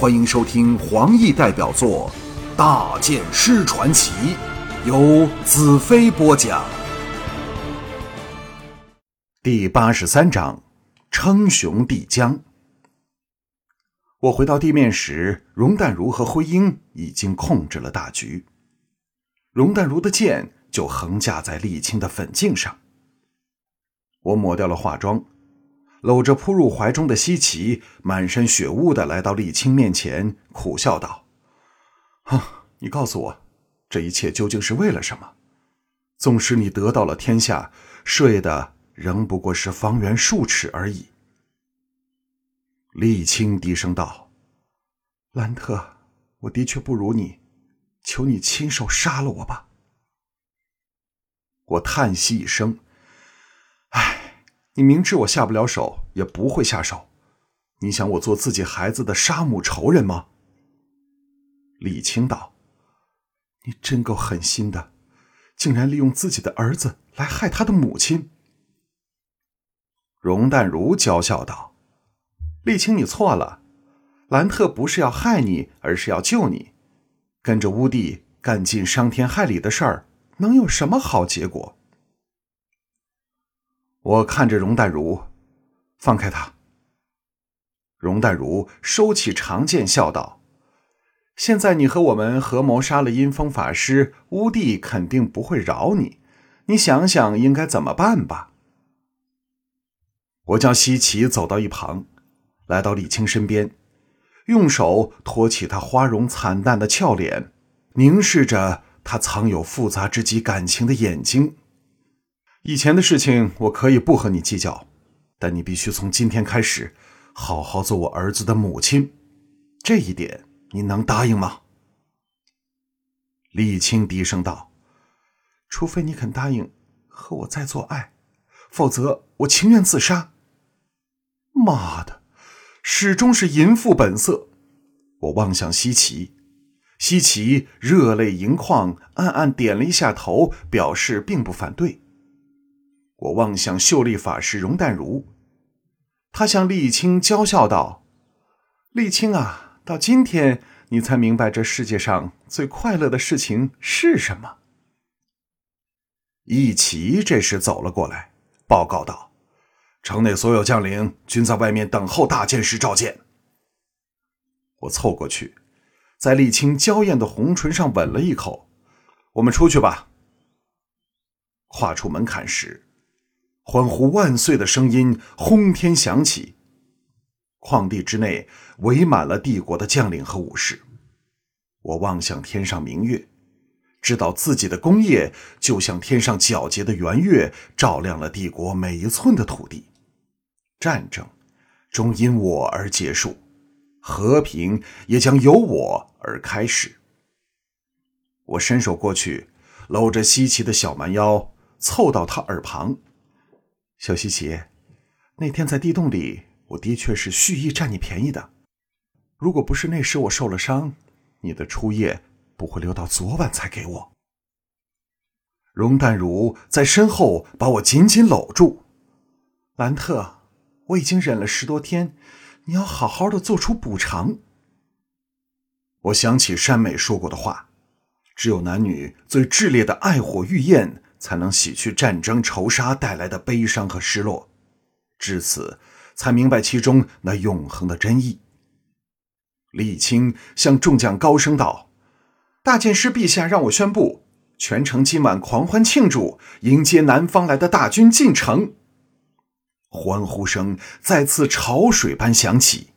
欢迎收听黄奕代表作《大剑师传奇》，由子飞播讲。第八十三章：称雄帝江。我回到地面时，容淡如和徽英已经控制了大局。容淡如的剑就横架在沥青的粉镜上。我抹掉了化妆，搂着扑入怀中的西奇，满身血污的来到沥青面前，苦笑道：“啊，你告诉我，这一切究竟是为了什么？纵使你得到了天下，睡的仍不过是方圆数尺而已。”沥青低声道：“兰特，我的确不如你。”求你亲手杀了我吧！我叹息一声：“，你明知我下不了手，也不会下手。你想我做自己孩子的杀母仇人吗？”李青道：“你真够狠心的，竟然利用自己的儿子来害他的母亲。”容淡如娇笑道：“沥青，你错了，兰特不是要害你，而是要救你。”跟着乌帝干尽伤天害理的事儿，能有什么好结果？我看着容淡如，放开他。容淡如收起长剑，笑道：“现在你和我们合谋杀了阴风法师，乌帝肯定不会饶你。你想想应该怎么办吧。”我叫西岐走到一旁，来到李青身边。用手托起他花容惨淡的俏脸，凝视着他藏有复杂之极感情的眼睛。以前的事情我可以不和你计较，但你必须从今天开始，好好做我儿子的母亲。这一点你能答应吗？李青低声道：“除非你肯答应和我再做爱，否则我情愿自杀。”妈的！始终是淫妇本色。我望向西岐，西岐热泪盈眶，暗暗点了一下头，表示并不反对。我望向秀丽法师容淡如，他向沥青娇笑道：“沥青啊，到今天你才明白这世界上最快乐的事情是什么。”一齐这时走了过来，报告道。城内所有将领均在外面等候大剑师召见。我凑过去，在沥青娇艳的红唇上吻了一口。我们出去吧。跨出门槛时，欢呼万岁的声音轰天响起。旷地之内围满了帝国的将领和武士。我望向天上明月，知道自己的功业就像天上皎洁的圆月，照亮了帝国每一寸的土地。战争终因我而结束，和平也将由我而开始。我伸手过去，搂着西奇的小蛮腰，凑到他耳旁：“小西奇，那天在地洞里，我的确是蓄意占你便宜的。如果不是那时我受了伤，你的初夜不会留到昨晚才给我。”容淡如在身后把我紧紧搂住，兰特。我已经忍了十多天，你要好好的做出补偿。我想起山美说过的话：只有男女最炽烈的爱火欲焰，才能洗去战争仇杀带来的悲伤和失落。至此，才明白其中那永恒的真意。李青向众将高声道：“大剑师陛下让我宣布，全城今晚狂欢庆祝，迎接南方来的大军进城。”欢呼声再次潮水般响起。